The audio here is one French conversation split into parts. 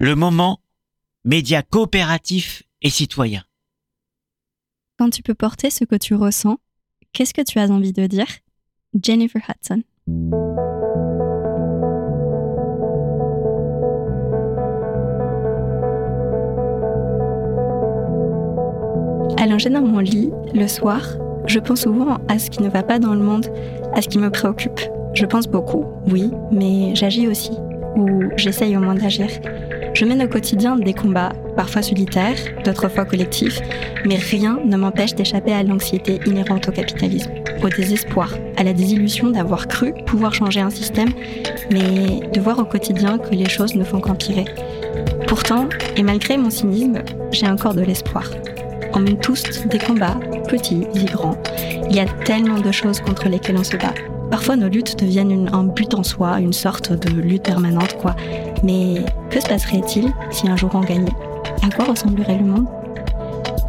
le moment média coopératif et citoyen. Quand tu peux porter ce que tu ressens, qu'est-ce que tu as envie de dire? Jennifer Hudson. Allongée dans mon lit, le soir, je pense souvent à ce qui ne va pas dans le monde, à ce qui me préoccupe. Je pense beaucoup, oui, mais j'agis aussi, ou j'essaye au moins d'agir. Je mène au quotidien des combats, parfois solitaires, d'autres fois collectifs, mais rien ne m'empêche d'échapper à l'anxiété inhérente au capitalisme, au désespoir, à la désillusion d'avoir cru pouvoir changer un système, mais de voir au quotidien que les choses ne font qu'empirer. Pourtant, et malgré mon cynisme, j'ai encore de l'espoir. On mène tous des combats, petits et grands. Il y a tellement de choses contre lesquelles on se bat. Parfois, nos luttes deviennent un but en soi, une sorte de lutte permanente, quoi. Mais que se passerait-il si un jour on gagnait? À quoi ressemblerait le monde?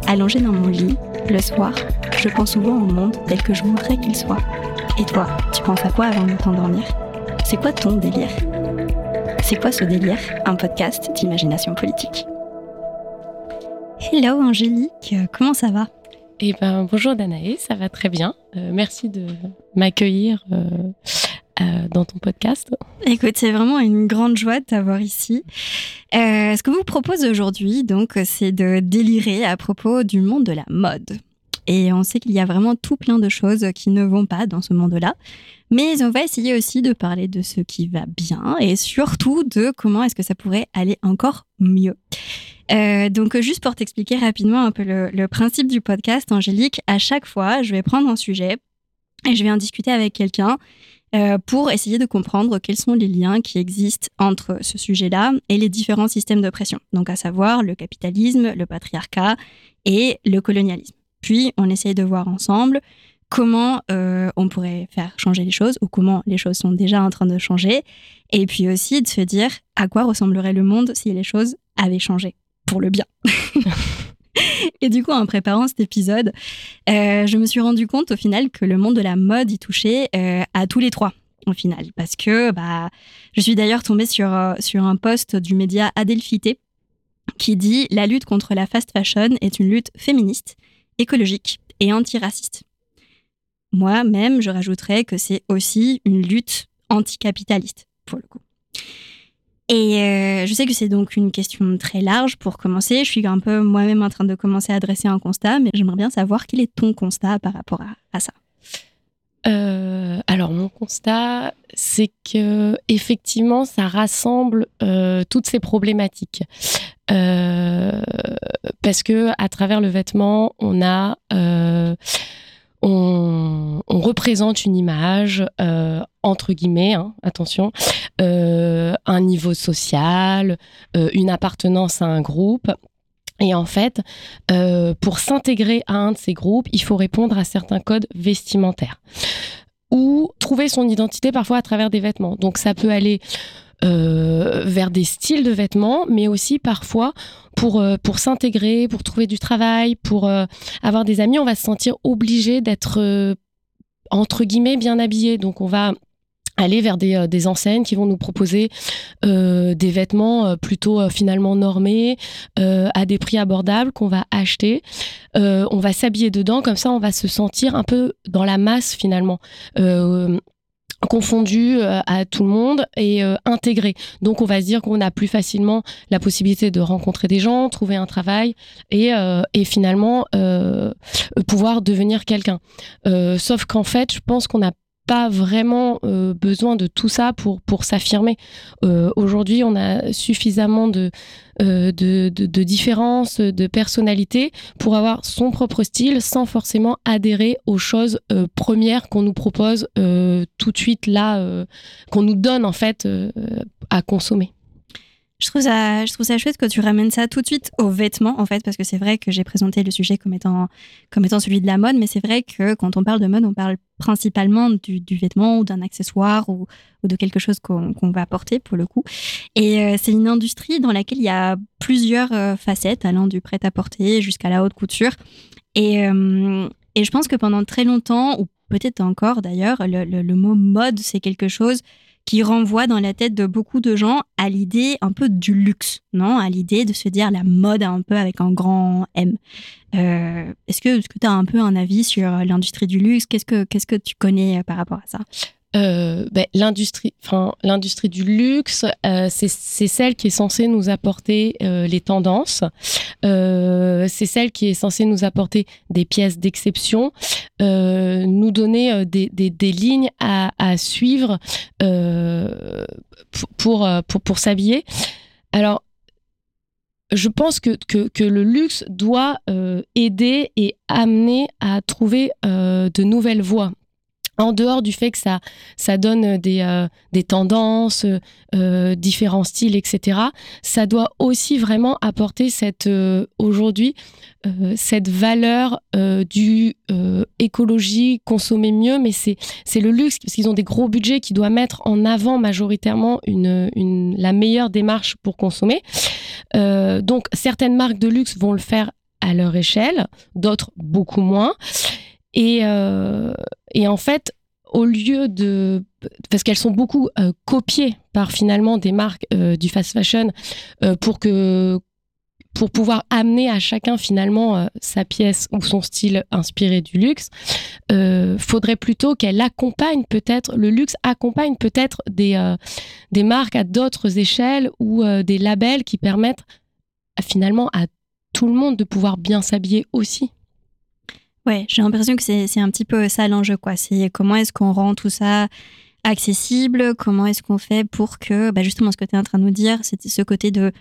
Allongé dans mon lit, le soir, je pense souvent au monde tel que je voudrais qu'il soit. Et toi, tu penses à quoi avant de t'endormir? C'est quoi ton délire? C'est quoi ce délire? Un podcast d'imagination politique. Hello Angélique, comment ça va? Eh ben, bonjour Danae, ça va très bien. Euh, merci de m'accueillir euh, euh, dans ton podcast. Écoute, c'est vraiment une grande joie de t'avoir ici. ce que vous propose aujourd'hui, donc, c'est de délirer à propos du monde de la mode. Et on sait qu'il y a vraiment tout plein de choses qui ne vont pas dans ce monde-là. Mais on va essayer aussi de parler de ce qui va bien et surtout de comment est-ce que ça pourrait aller encore mieux. Euh, donc, juste pour t'expliquer rapidement un peu le, principe du podcast, Angélique, à chaque fois, je vais prendre un sujet et je vais en discuter avec quelqu'un euh, pour essayer de comprendre quels sont les liens qui existent entre ce sujet-là et les différents systèmes d'oppression. Donc, à savoir le capitalisme, le patriarcat et le colonialisme. Puis, on essaye de voir ensemble comment euh, on pourrait faire changer les choses ou comment les choses sont déjà en train de changer. Et puis aussi de se dire à quoi ressemblerait le monde si les choses avaient changé pour le bien. Et du coup, en préparant cet épisode, euh, je me suis rendu compte au final que le monde de la mode y touchait euh, à tous les trois au final. Parce que bah, je suis d'ailleurs tombée sur, euh, sur un post du média Adelphité qui dit La lutte contre la fast fashion est une lutte féministe, écologique et antiraciste. Moi-même, je rajouterais que c'est aussi une lutte anticapitaliste, pour le coup. Et euh, je sais que c'est donc une question très large pour commencer. Je suis un peu moi-même en train de commencer à dresser un constat, mais j'aimerais bien savoir quel est ton constat par rapport à, ça. Euh, alors mon constat, c'est que effectivement, ça rassemble euh, toutes ces problématiques. parce que à travers le vêtement, on a on, représente une image, entre guillemets, hein, attention, un niveau social, euh, une appartenance à un groupe. Et en fait, pour s'intégrer à un de ces groupes, il faut répondre à certains codes vestimentaires ou trouver son identité parfois à travers des vêtements. Donc ça peut aller euh, vers des styles de vêtements, mais aussi parfois pour, euh, pour s'intégrer, pour trouver du travail, pour euh, avoir des amis, on va se sentir obligé d'être entre guillemets bien habillé. Donc on va aller vers des, des, enseignes qui vont nous proposer des vêtements plutôt finalement normés à des prix abordables qu'on va acheter. on va s'habiller dedans, comme ça on va se sentir un peu dans la masse finalement confondu euh, à tout le monde et euh, intégré. Donc on va se dire qu'on a plus facilement la possibilité de rencontrer des gens, trouver un travail et, euh, et finalement pouvoir devenir quelqu'un. sauf qu'en fait, je pense qu'on a pas vraiment euh, besoin de tout ça pour, pour s'affirmer. Euh, aujourd'hui, on a suffisamment de, euh, de, de, différences, de personnalités pour avoir son propre style sans forcément adhérer aux choses premières qu'on nous propose tout de suite là, qu'on nous donne en fait à consommer. Je trouve, ça, je trouve ça chouette que tu ramènes ça tout de suite aux vêtements, en fait, parce que c'est vrai que j'ai présenté le sujet comme étant, comme étant celui de la mode, mais c'est vrai que quand on parle de mode, on parle principalement du, vêtement ou d'un accessoire ou, de quelque chose qu'on va porter pour le coup. Et euh, c'est une industrie dans laquelle il y a plusieurs euh, facettes, allant du prêt-à-porter jusqu'à la haute couture. Et, euh, et je pense que pendant très longtemps, ou peut-être encore d'ailleurs, le, le, mot mode, c'est quelque chose qui renvoie dans la tête de beaucoup de gens à l'idée un peu du luxe, non? À l'idée de se dire la mode un peu avec un grand M. Euh, est-ce que tu as un peu un avis sur l'industrie du luxe? Qu'est-ce que qu'est-ce que tu connais euh, par rapport à ça? Euh, ben, l'industrie, enfin l'industrie du luxe, euh, c'est celle qui est censée nous apporter euh, les tendances. C'est celle qui est censée nous apporter des pièces d'exception, nous donner des, lignes à, suivre pour, pour, pour s'habiller. Alors je pense que, que, que, le luxe doit aider et amener à trouver de nouvelles voies en dehors du fait que ça, ça donne des, euh, des tendances, euh, différents styles, etc., ça doit aussi vraiment apporter cette, euh, aujourd'hui, cette valeur du écologie, consommer mieux, mais c'est, le luxe, parce qu'ils ont des gros budgets qui doivent mettre en avant majoritairement une, une, la meilleure démarche pour consommer. donc, certaines marques de luxe vont le faire à leur échelle, d'autres beaucoup moins. Et, et en fait, au lieu de parce qu'elles sont beaucoup euh, copiées par finalement des marques euh, du fast fashion euh, pour que pour pouvoir amener à chacun finalement sa pièce ou son style inspiré du luxe, faudrait plutôt qu'elle accompagne peut-être le luxe accompagne peut-être des des marques à d'autres échelles ou des labels qui permettent finalement à tout le monde de pouvoir bien s'habiller aussi. Ouais, j'ai l'impression que c'est un petit peu ça l'enjeu, quoi. C'est comment est-ce qu'on rend tout ça accessible, comment est-ce qu'on fait pour que, bah justement, ce que tu es en train de nous dire, c'était ce côté de.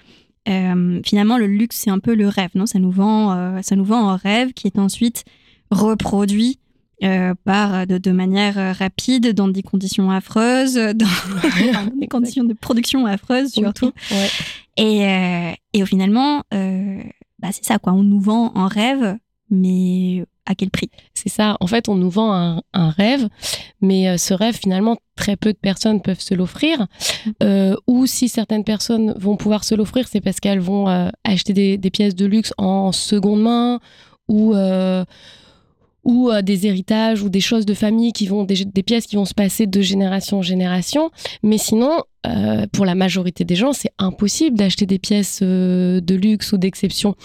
Euh, finalement, le luxe, c'est un peu le rêve, non? Ça nous, vend, euh, ça nous vend un rêve qui est ensuite reproduit euh, par de, de, manière rapide dans des conditions affreuses, dans des conditions de production affreuses surtout. Ouais. Et, euh, et finalement, euh, bah c'est ça quoi, on nous vend un rêve, mais à quel prix? C'est ça. En fait, on nous vend un, un rêve, mais euh, ce rêve, finalement, très peu de personnes peuvent se l'offrir. Euh, ou si certaines personnes vont pouvoir se l'offrir, c'est parce qu'elles vont euh, acheter des, des, pièces de luxe en seconde main ou euh, ou euh, des héritages ou des choses de famille qui vont des, pièces qui vont se passer de génération en génération. Mais sinon euh, pour la majorité des gens c'est impossible d'acheter des pièces euh, de luxe ou d'exception.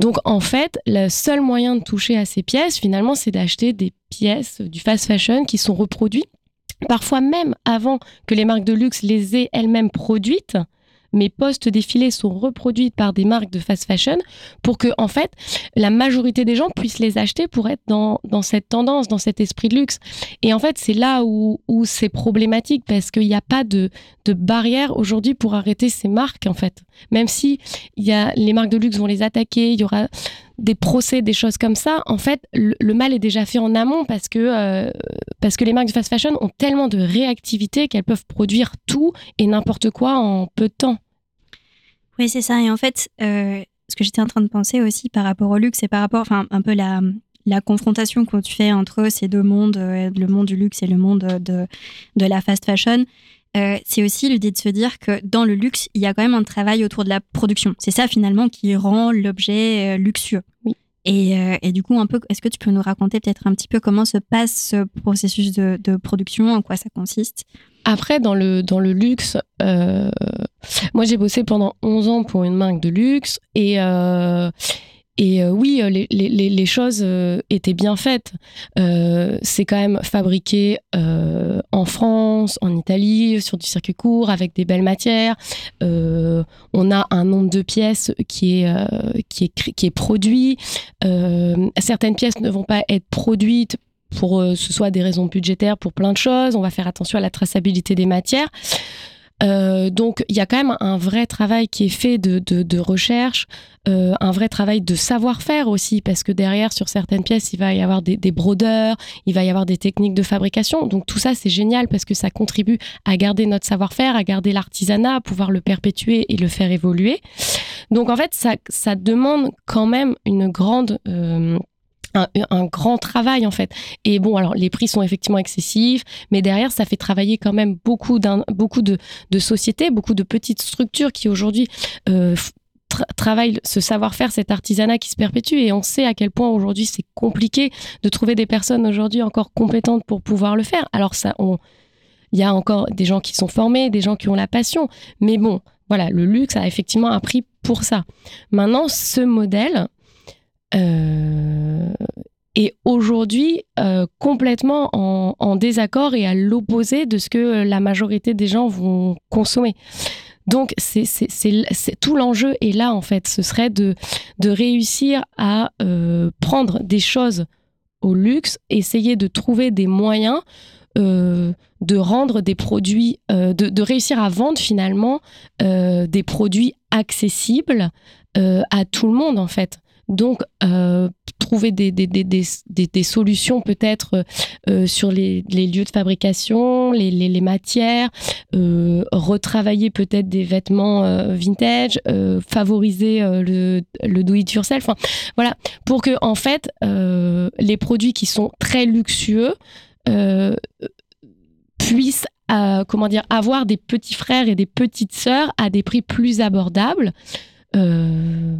Donc en fait le seul moyen de toucher à ces pièces finalement c'est d'acheter des pièces du fast fashion qui sont reproduites parfois même avant que les marques de luxe les aient elles-mêmes produites mes postes défilés sont reproduits par des marques de fast fashion pour que, en fait, la majorité des gens puissent les acheter pour être dans, cette tendance, dans cet esprit de luxe. Et en fait, c'est là où, c'est problématique parce qu'il n'y a pas de, barrière aujourd'hui pour arrêter ces marques, en fait. Même si y a, les marques de luxe vont les attaquer, il y aura des procès, des choses comme ça, en fait, le, le mal est déjà fait en amont parce que, euh, parce que les marques de fast fashion ont tellement de réactivité qu'elles peuvent produire tout et n'importe quoi en peu de temps. Oui, c'est ça. Et en fait, euh, ce que j'étais en train de penser aussi par rapport au luxe, c'est par rapport, enfin, un peu la, confrontation que tu fais entre ces deux mondes, euh, le monde du luxe et le monde de, de la fast fashion. Euh, c'est aussi l'idée de se dire que dans le luxe, il y a quand même un travail autour de la production. C'est ça finalement qui rend l'objet luxueux. Oui. Et, euh, et, du coup, un peu, est-ce que tu peux nous raconter peut-être un petit peu comment se passe ce processus de, de production, en quoi ça consiste? Après, dans le, dans le luxe, euh, moi j'ai bossé pendant 11 ans pour une marque de luxe et, euh, et euh, oui, les, les, choses euh, étaient bien faites. Euh, c'est quand même fabriqué euh, en France, en Italie, sur du circuit court, avec des belles matières. Euh, on a un nombre de pièces qui est, euh, qui est, qui est produit. certaines pièces ne vont pas être produites pour ce soit des raisons budgétaires, pour plein de choses. On va faire attention à la traçabilité des matières. Euh, donc il y a quand même un vrai travail qui est fait de, recherche, euh, un vrai travail de savoir-faire aussi, parce que derrière, sur certaines pièces, il va y avoir des, brodeurs, il va y avoir des techniques de fabrication. Donc tout ça, c'est génial parce que ça contribue à garder notre savoir-faire, à garder l'artisanat, à pouvoir le perpétuer et le faire évoluer. Donc en fait, ça, ça demande quand même une grande... Euh, un, grand travail en fait. Et bon, alors les prix sont effectivement excessifs, mais derrière, ça fait travailler quand même beaucoup, beaucoup de, de sociétés, beaucoup de petites structures qui aujourd'hui euh, tra travaillent ce savoir-faire, cet artisanat qui se perpétue. Et on sait à quel point aujourd'hui c'est compliqué de trouver des personnes aujourd'hui encore compétentes pour pouvoir le faire. Alors ça, on il y a encore des gens qui sont formés, des gens qui ont la passion. Mais bon, voilà, le luxe a effectivement un prix pour ça. Maintenant, ce modèle est aujourd'hui euh, complètement en, désaccord et à l'opposé de ce que la majorité des gens vont consommer. Donc, c'est, tout l'enjeu est là, en fait. Ce serait de, réussir à euh, prendre des choses au luxe, essayer de trouver des moyens euh, de rendre des produits, euh, de, réussir à vendre finalement euh, des produits accessibles à tout le monde en fait. Donc, trouver des, des, des, des solutions peut-être sur les, les, lieux de fabrication, les, les, les matières, retravailler peut-être des vêtements vintage, favoriser le, le do-it-yourself. Voilà, pour que en fait, les produits qui sont très luxueux euh, puissent euh, comment dire, avoir des petits frères et des petites sœurs à des prix plus abordables. Euh,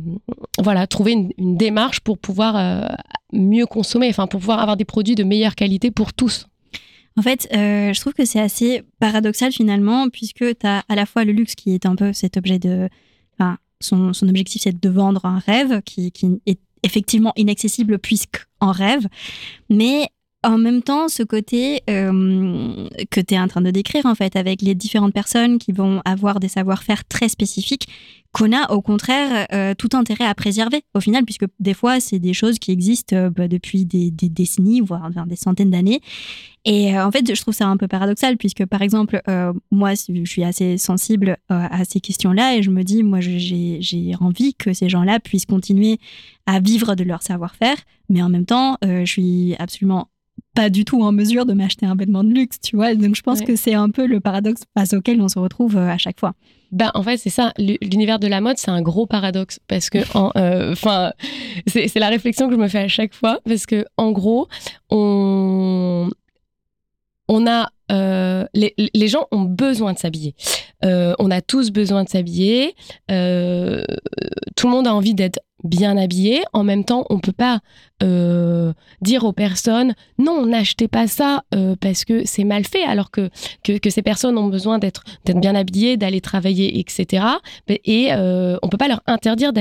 voilà, trouver une, démarche pour pouvoir mieux consommer, enfin pour pouvoir avoir des produits de meilleure qualité pour tous. En fait, je trouve que c'est assez paradoxal finalement, puisque tu as à la fois le luxe qui est un peu cet objet de. Son, son objectif, c'est de vendre un rêve qui, qui est effectivement inaccessible puisqu'en rêve, mais en même temps, ce côté euh, que tu es en train de décrire, en fait, avec les différentes personnes qui vont avoir des savoir-faire très spécifiques, qu'on a au contraire euh, tout intérêt à préserver, au final, puisque des fois, c'est des choses qui existent euh, bah, depuis des, décennies, voire des centaines d'années. Et en fait, je trouve ça un peu paradoxal, puisque par exemple, moi, je suis assez sensible à ces questions-là, et je me dis, moi, j'ai envie que ces gens-là puissent continuer à vivre de leur savoir-faire, mais en même temps, je suis absolument pas du tout en mesure de m'acheter un vêtement de luxe, tu vois. Donc je pense que c'est un peu le paradoxe face auquel on se retrouve euh, à chaque fois. Ben, en fait, c'est ça. L'univers de la mode, c'est un gros paradoxe parce que, euh, enfin, c'est la réflexion que je me fais à chaque fois parce que, en gros, on, on a euh, les, gens ont besoin de s'habiller. on a tous besoin de s'habiller. tout le monde a envie d'être bien habillé. En même temps, on peut pas euh, dire aux personnes non, n'achetez pas ça euh, parce que c'est mal fait, alors que, que, ces personnes ont besoin d'être bien habillées, d'aller travailler, etc. Et euh, on peut pas leur interdire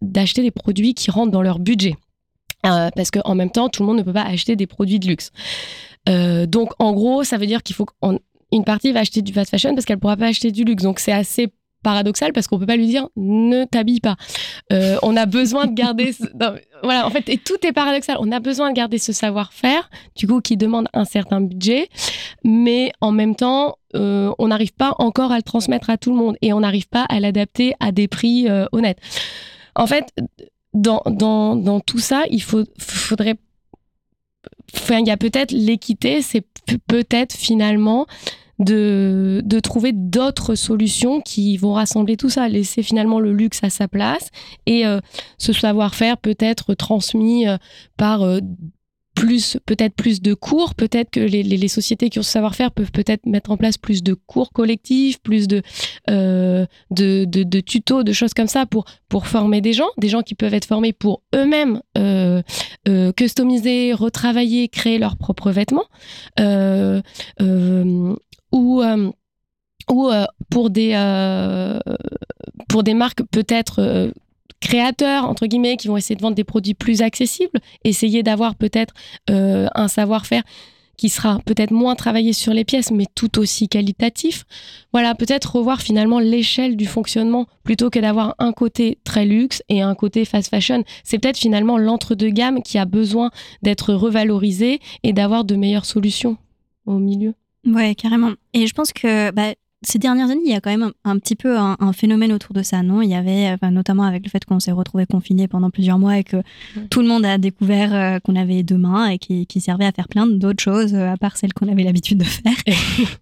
d'acheter des produits qui rentrent dans leur budget. Euh, parce qu'en même temps, tout le monde ne peut pas acheter des produits de luxe. Donc, en gros, ça veut dire qu'il faut qu'une partie va acheter du fast fashion parce qu'elle pourra pas acheter du luxe. Donc, c'est assez paradoxal parce qu'on peut pas lui dire ne t'habille pas. Euh, on a besoin de garder. voilà, en fait, et tout est paradoxal. On a besoin de garder ce savoir-faire, du coup, qui demande un certain budget, mais en même temps, euh, on n'arrive pas encore à le transmettre à tout le monde et on n'arrive pas à l'adapter à des prix euh, honnêtes. En fait, dans, dans, dans tout ça, il faudrait. Enfin, il y a peut-être l'équité, c'est peut-être finalement de, de trouver d'autres solutions qui vont rassembler tout ça, laisser finalement le luxe à sa place et euh, ce savoir-faire peut être transmis euh, par euh, plus peut-être plus de cours, peut-être que les, sociétés qui ont ce savoir-faire peuvent peut-être mettre en place plus de cours collectifs, plus de, de, de, tutos, de choses comme ça pour, former des gens, des gens qui peuvent être formés pour eux-mêmes customiser, retravailler, créer leurs propres vêtements ou euh, euh, euh, pour des marques peut-être créateurs entre guillemets qui vont essayer de vendre des produits plus accessibles, essayer d'avoir peut-être un savoir-faire qui sera peut-être moins travaillé sur les pièces, mais tout aussi qualitatif. Voilà, peut-être revoir finalement l'échelle du fonctionnement plutôt que d'avoir un côté très luxe et un côté fast fashion. C'est peut-être finalement l'entre-deux-gamme qui a besoin d'être revalorisé et d'avoir de meilleures solutions au milieu. Ouais, carrément. Et je pense que bah, ces dernières années, il y a quand même un, petit peu un, phénomène autour de ça, non? Il y avait, notamment avec le fait qu'on s'est retrouvé confiné pendant plusieurs mois et que tout le monde a découvert euh, qu'on avait deux mains et qui, qui servait à faire plein d'autres choses euh, à part celles qu'on avait l'habitude de faire.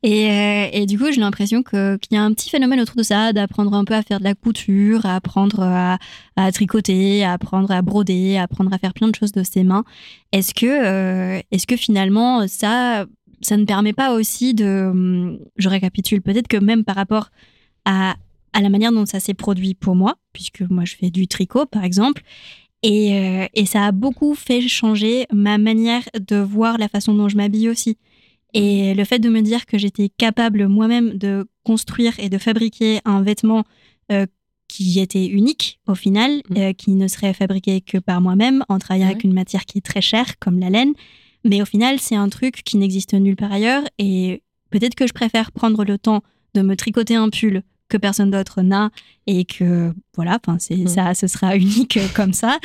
et, euh, et, du coup, j'ai l'impression qu'il y a un petit phénomène autour de ça, d'apprendre un peu à faire de la couture, à apprendre à, à, tricoter, à apprendre à broder, à apprendre à faire plein de choses de ses mains. Est-ce que, est-ce que finalement, ça ça ne permet pas aussi de... Hum, je récapitule, peut-être que même par rapport à, à la manière dont ça s'est produit pour moi, puisque moi je fais du tricot par exemple, et, euh, et, ça a beaucoup fait changer ma manière de voir la façon dont je m'habille aussi. Et le fait de me dire que j'étais capable moi-même de construire et de fabriquer un vêtement euh, qui était unique au final, Mm. euh, qui ne serait fabriqué que par moi-même en travaillant Ouais. avec une matière qui est très chère comme la laine. Mais au final, c'est un truc qui n'existe nulle part ailleurs. Et peut-être que je préfère prendre le temps de me tricoter un pull que personne d'autre n'a et que voilà, c'est Mm. ça, ce sera unique euh, comme ça.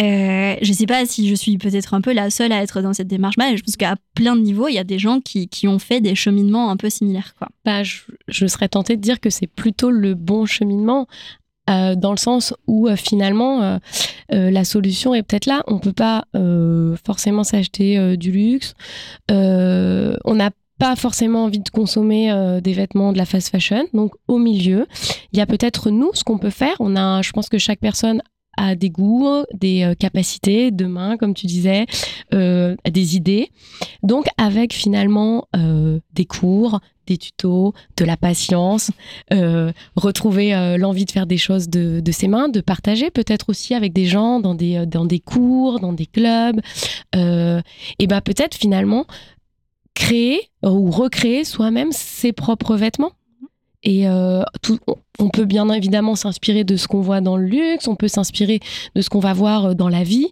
Euh, je sais pas si je suis peut-être un peu la seule à être dans cette démarche-là. Je pense qu'à plein de niveaux, il y a des gens qui, qui ont fait des cheminements un peu similaires. Quoi. Bah, je, je serais tentée de dire que c'est plutôt le bon cheminement. euh, dans le sens où euh, finalement euh, la solution est peut-être là. On peut pas euh, forcément s'acheter euh, du luxe. On n'a pas forcément envie de consommer des vêtements de la fast fashion. Donc au milieu, il y a peut-être nous ce qu'on peut faire. On a, je pense que chaque personne a des goûts, des euh, capacités de main, comme tu disais, des idées. Donc avec finalement des cours, des tutos, de la patience, euh, retrouver euh, l'envie de faire des choses de, ses mains, de partager peut-être aussi avec des gens dans des, euh, dans des cours, dans des clubs. Et ben peut-être finalement créer ou recréer soi-même ses propres vêtements. Et tout, on- peut bien évidemment s'inspirer de ce qu'on voit dans le luxe, on peut s'inspirer de ce qu'on va voir dans la vie,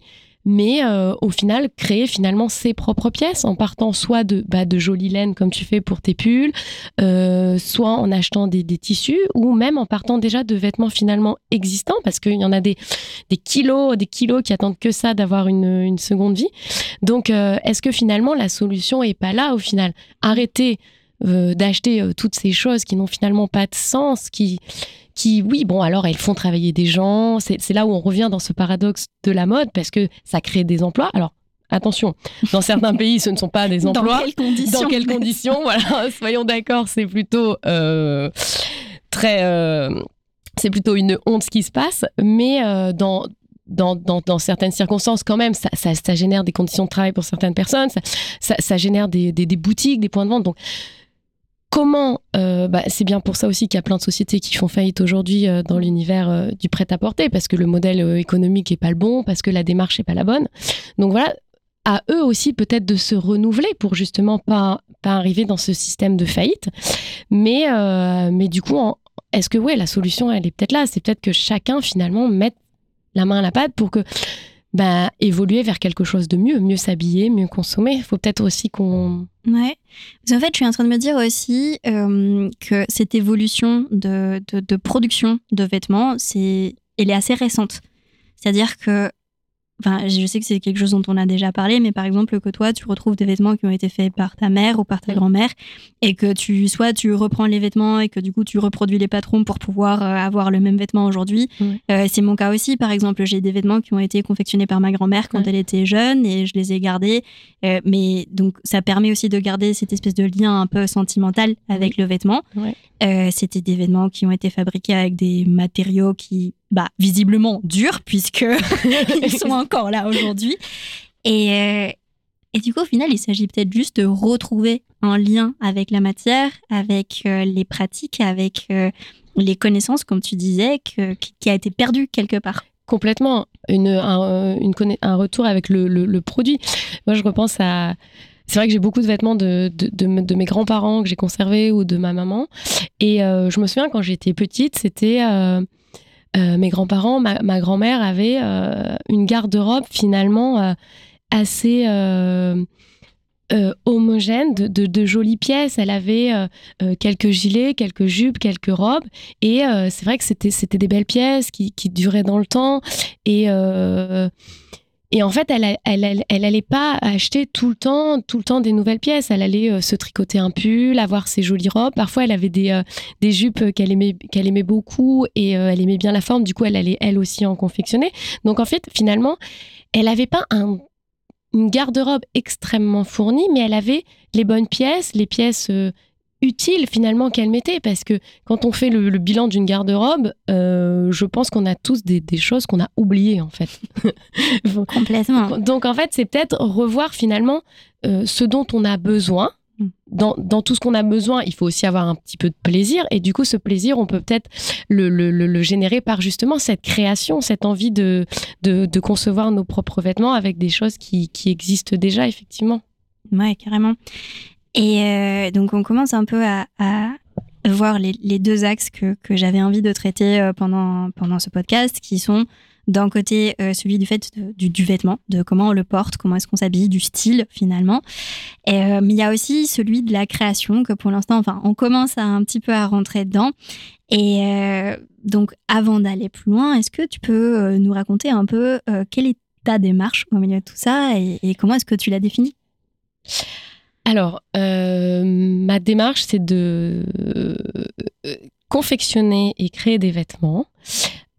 mais euh, au final, créer finalement ses propres pièces en partant soit de, bah, de jolies laines comme tu fais pour tes pulls, euh, soit en achetant des, tissus, ou même en partant déjà de vêtements finalement existants, parce qu'il y en a des, kilos, des kilos qui attendent que ça d'avoir une, seconde vie. Donc, euh, est-ce que finalement la solution est pas là au final? Arrêter d'acheter toutes ces choses qui n'ont finalement pas de sens, qui, qui, oui, bon, alors elles font travailler des gens. C'est là où on revient dans ce paradoxe de la mode parce que ça crée des emplois. Alors, attention, dans certains pays, ce ne sont pas des emplois. Dans quelles conditions Dans quelles conditions Voilà, soyons d'accord, c'est plutôt euh, très. euh, c'est plutôt une honte ce qui se passe, mais euh, dans. Dans, dans, dans certaines circonstances, quand même, ça, ça, ça génère des conditions de travail pour certaines personnes, ça génère des, des, des boutiques, des points de vente. Donc, comment euh, bah, c'est bien pour ça aussi qu'il y a plein de sociétés qui font faillite aujourd'hui euh, dans l'univers euh, du prêt-à-porter parce que le modèle économique est pas le bon parce que la démarche est pas la bonne. Donc voilà à eux aussi peut-être de se renouveler pour justement pas pas arriver dans ce système de faillite. Mais mais du coup est-ce que ouais la solution elle est peut-être là? C'est peut-être que chacun finalement mette la main à la pâte pour que bah, évoluer vers quelque chose de mieux, mieux s'habiller, mieux consommer. Il faut peut-être aussi qu'on Ouais. Qu'en fait, je suis en train de me dire aussi euh, que cette évolution de, de, de production de vêtements, c'est, elle est assez récente. C'est-à-dire que, enfin, je sais que c'est quelque chose dont on a déjà parlé, mais par exemple que toi, tu retrouves des vêtements qui ont été faits par ta mère ou par ta grand-mère, et que tu, soit tu reprends les vêtements et que du coup tu reproduis les patrons pour pouvoir euh, avoir le même vêtement aujourd'hui. Euh, c'est mon cas aussi. Par exemple, j'ai des vêtements qui ont été confectionnés par ma grand-mère quand elle était jeune et je les ai gardés. Euh, mais donc, ça permet aussi de garder cette espèce de lien un peu sentimental avec le vêtement. C'était des vêtements qui ont été fabriqués avec des matériaux qui, bah, visiblement durs, puisque ils sont encore là aujourd'hui. Et, euh, et du coup, au final, il s'agit peut-être juste de retrouver un lien avec la matière, avec euh, les pratiques, avec euh, les connaissances, comme tu disais, que- qui a été perdu quelque part. Complètement. Une, un, une conna- un retour avec le, le- le produit. Moi, je repense à. C'est vrai que j'ai beaucoup de vêtements de, de, de me- de mes grands-parents que j'ai conservés ou de ma maman. Et euh, je me souviens quand j'étais petite, c'était. Euh, mes grands-parents, ma, grand-mère avait euh, une garde-robe finalement euh, assez. homogène de, jolies pièces. Elle avait quelques gilets, quelques jupes, quelques robes. Et c'est vrai que c'était, des belles pièces qui, qui duraient dans le temps. Et, et en fait, elle, a- elle, elle, pas acheter tout le temps, tout le temps des nouvelles pièces. Elle allait euh, se tricoter un pull, avoir ses jolies robes. Parfois, elle avait des, euh, des jupes qu'elle aimait, qu'elle aimait beaucoup et euh, elle aimait bien la forme. Du coup, elle allait elle aussi en confectionner. Donc, en fait, finalement, elle n'avait pas un, une garde-robe extrêmement fournie, mais elle avait les bonnes pièces, les pièces utiles finalement qu'elle mettait. Parce que quand on fait le, le bilan d'une garde-robe, euh, je pense qu'on a tous des, des choses qu'on a oubliées en fait. Complètement. Donc en fait, c'est peut-être revoir finalement euh, ce dont on a besoin. Mm. Dans, dans tout ce qu'on a besoin, il faut aussi avoir un petit peu de plaisir. Et du coup, ce plaisir, on peut peut-être le, le- le- le générer par justement cette création, cette envie de, de, de concevoir nos propres vêtements avec des choses qui, qui existent déjà, effectivement. Ouais, carrément. Et euh, donc on commence un peu à, voir les, deux axes que, j'avais envie de traiter euh, pendant, pendant ce podcast, qui sont d'un côté euh, celui du fait du, vêtement, de comment on le porte, comment est-ce qu'on s'habille, du style finalement. Mais il y a aussi celui de la création que pour l'instant, enfin, on commence un petit peu à rentrer dedans. Et donc, avant d'aller plus loin, est-ce que tu peux nous raconter un peu quelle est ta démarche au milieu de tout ça et, et comment est-ce que tu l'as définie? Alors, ma démarche, c'est de confectionner et créer des vêtements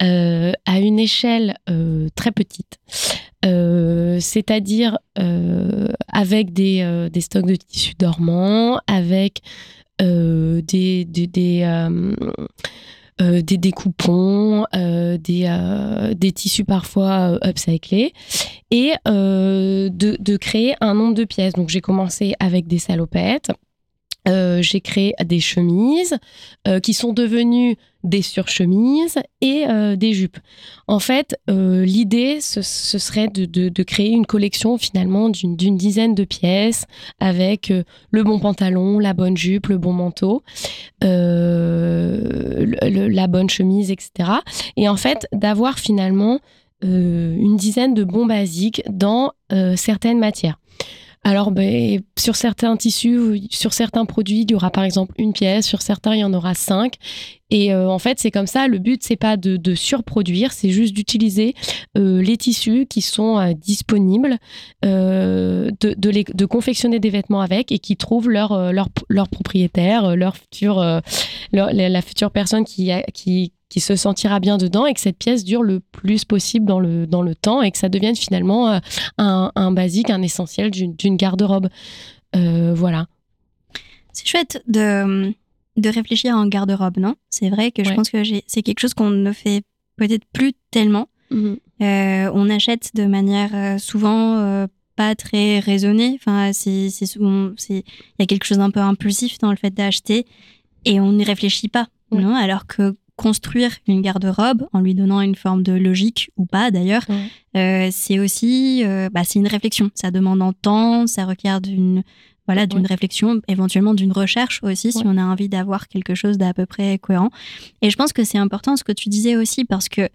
euh, à une échelle euh, très petite, euh, c'est-à-dire avec des, stocks de tissus dormants, avec des euh, des découpons, euh, des, euh, des, tissus parfois upcyclés, et de, de, créer un nombre de pièces. Donc j'ai commencé avec des salopettes, euh, j'ai créé des chemises euh, qui sont devenues des surchemises et euh, des jupes. En fait, l'idée, ce, serait de, créer une collection finalement d'une dizaine de pièces avec le bon pantalon, la bonne jupe, le bon manteau, la bonne chemise, etc. Et en fait, d'avoir finalement une dizaine de bons basiques dans certaines matières. Alors, ben, sur certains tissus, sur certains produits, il y aura par exemple une pièce, sur certains, il y en aura cinq. Et euh, en fait, c'est comme ça. Le but, c'est pas de, surproduire, c'est juste d'utiliser euh, les tissus qui sont euh, disponibles, de, confectionner des vêtements avec et qui trouvent leur, leur, leur propriétaire, leur futur, leur, la future personne qui, a, qui, qui se sentira bien dedans et que cette pièce dure le plus possible dans le, dans le temps et que ça devienne finalement euh, un, un, basique, un essentiel d'une garde-robe. Euh, voilà. C'est chouette de, de réfléchir en garde-robe, non? C'est vrai que je ouais. pense que c'est quelque chose qu'on ne fait peut-être plus tellement. Mmh. Euh, on achète de manière souvent euh, pas très raisonnée. Enfin, c'est il y a quelque chose d'un peu impulsif dans le fait d'acheter et on n'y réfléchit pas, non? Alors que construire une garde-robe en lui donnant une forme de logique ou pas d'ailleurs, mmh. euh, c'est aussi euh, bah, c'est une réflexion. Ça demande en temps, ça requiert d'une voilà d'une réflexion, éventuellement d'une recherche aussi si on a envie d'avoir quelque chose d'à peu près cohérent. Et je pense que c'est important ce que tu disais aussi parce que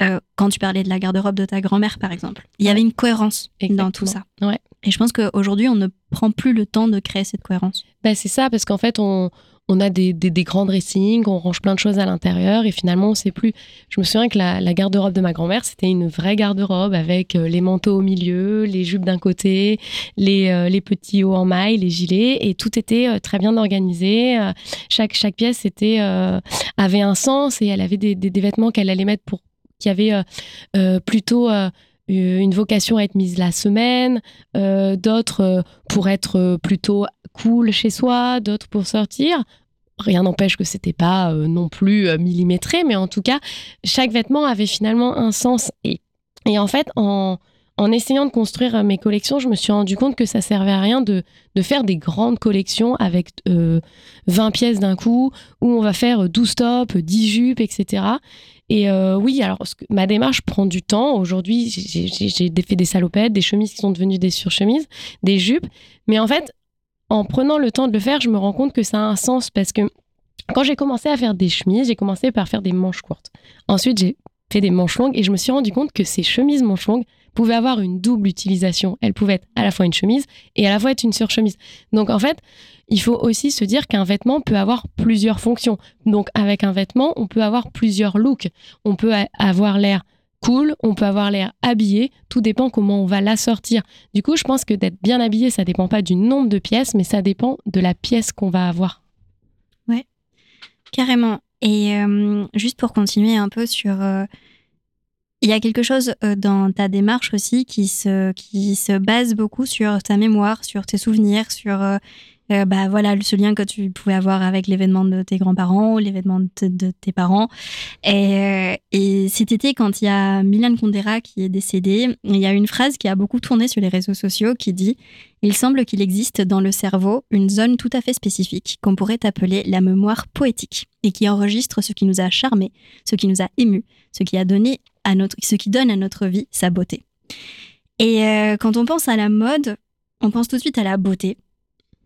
euh, quand tu parlais de la garde-robe de ta grand-mère par exemple, il y avait une cohérence Exactement. dans tout ça. Ouais. Et je pense qu'aujourd'hui on ne prend plus le temps de créer cette cohérence. Bah, c'est ça parce qu'en fait on on a des, des, grands dressings, on range plein de choses à l'intérieur et finalement on sait plus. Je me souviens que la, garde-robe de ma grand-mère c'était une vraie garde-robe avec euh, les manteaux au milieu, les jupes d'un côté, les, euh, les petits hauts en maille, les gilets et tout était euh, très bien organisé. Chaque, chaque pièce avait un sens et elle avait des, des vêtements qu'elle allait mettre pour qui avaient euh, plutôt une vocation à être mise la semaine, euh, d'autres euh, pour être plutôt cool chez soi, d'autres pour sortir. Rien n'empêche que c'était pas euh, non plus millimétré, mais en tout cas, chaque vêtement avait finalement un sens. Et, en fait, en, essayant de construire mes collections, je me suis rendu compte que ça servait à rien de, de faire des grandes collections avec euh, 20 pièces d'un coup, où on va faire 12 tops, 10 jupes, etc. Et euh, oui, alors ma démarche prend du temps. Aujourd'hui, j'ai fait des salopettes, des chemises qui sont devenues des surchemises, des jupes. Mais en fait, en prenant le temps de le faire, je me rends compte que ça a un sens parce que quand j'ai commencé à faire des chemises, j'ai commencé par faire des manches courtes. Ensuite, j'ai fait des manches longues et je me suis rendu compte que ces chemises manches longues pouvaient avoir une double utilisation. Elles pouvaient être à la fois une chemise et à la fois être une surchemise. Donc en fait, il faut aussi se dire qu'un vêtement peut avoir plusieurs fonctions. Donc avec un vêtement, on peut avoir plusieurs looks. On peut avoir l'air cool, on peut avoir l'air habillé, tout dépend comment on va l'assortir. Du coup, je pense que d'être bien habillé, ça dépend pas du nombre de pièces, mais ça dépend de la pièce qu'on va avoir. Ouais, carrément. Et euh, juste pour continuer un peu sur... Euh, il y a quelque chose euh, dans ta démarche aussi qui se, qui se base beaucoup sur ta mémoire, sur tes souvenirs, sur euh, euh, bah voilà ce lien que tu pouvais avoir avec l'événement de tes grands-parents, l'événement de, tes parents. Et, et cet été, quand il y a Milan Kundera qui est décédé, il y a une phrase qui a beaucoup tourné sur les réseaux sociaux qui dit il semble qu'il existe dans le cerveau une zone tout à fait spécifique qu'on pourrait appeler la mémoire poétique et qui enregistre ce qui nous a charmé, ce qui nous a ému, ce qui a donné à notre, ce qui donne à notre vie sa beauté. Et euh, quand on pense à la mode, on pense tout de suite à la beauté.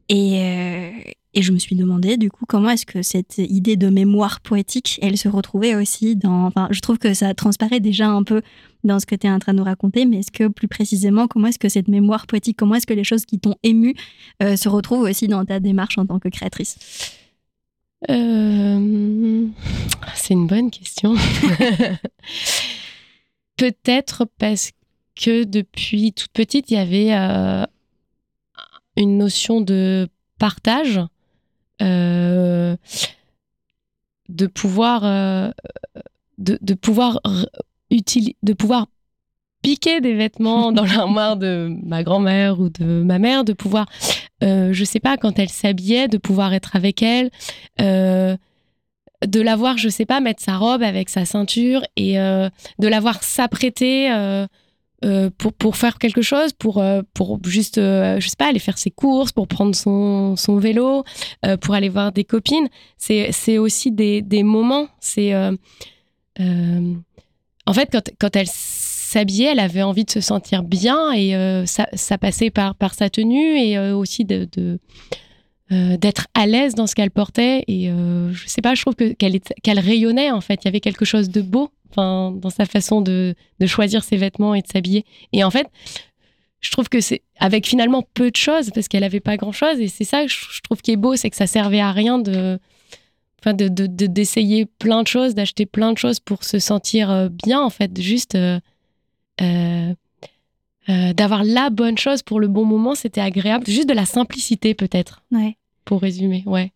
Et, euh, et je me suis demandé, du coup, comment est-ce que cette idée de mémoire poétique, elle se retrouvait aussi dans. Enfin, je trouve que ça transparaît déjà un peu dans ce que tu es en train de nous raconter, mais est-ce que plus précisément, comment est-ce que cette mémoire poétique, comment est-ce que les choses qui t'ont ému euh, se retrouvent aussi dans ta démarche en tant que créatrice? C'est une bonne question. Peut-être parce que depuis toute petite, il y avait euh, une notion de partage, euh, de pouvoir, euh, de, pouvoir de pouvoir piquer des vêtements dans l'armoire de ma grand-mère ou de ma mère, de pouvoir, je sais pas, quand elle s'habillait, de pouvoir être avec elle, de la voir, je sais pas, mettre sa robe avec sa ceinture et euh, de la voir s'apprêter pour, pour faire quelque chose, pour, pour juste, je sais pas, aller faire ses courses, pour prendre son, son vélo, pour aller voir des copines. C'est aussi des, des moments, c'est en fait, quand, quand elle s'habillait, elle avait envie de se sentir bien et euh, ça, ça, passait par, par sa tenue et euh, aussi de euh, d'être à l'aise dans ce qu'elle portait. Et je sais pas je trouve que qu'elle rayonnait en fait. Il y avait quelque chose de beau dans sa façon de, de choisir ses vêtements et de s'habiller. Et en fait je trouve que c'est avec finalement peu de choses parce qu'elle avait pas grand chose et c'est ça que je trouve qui est beau c'est que ça servait à rien de enfin de d'essayer plein de choses, d'acheter plein de choses pour se sentir euh, bien en fait, juste euh, euh, d'avoir la bonne chose pour le bon moment, c'était agréable, juste de la simplicité peut-être. Ouais. Pour résumer, ouais.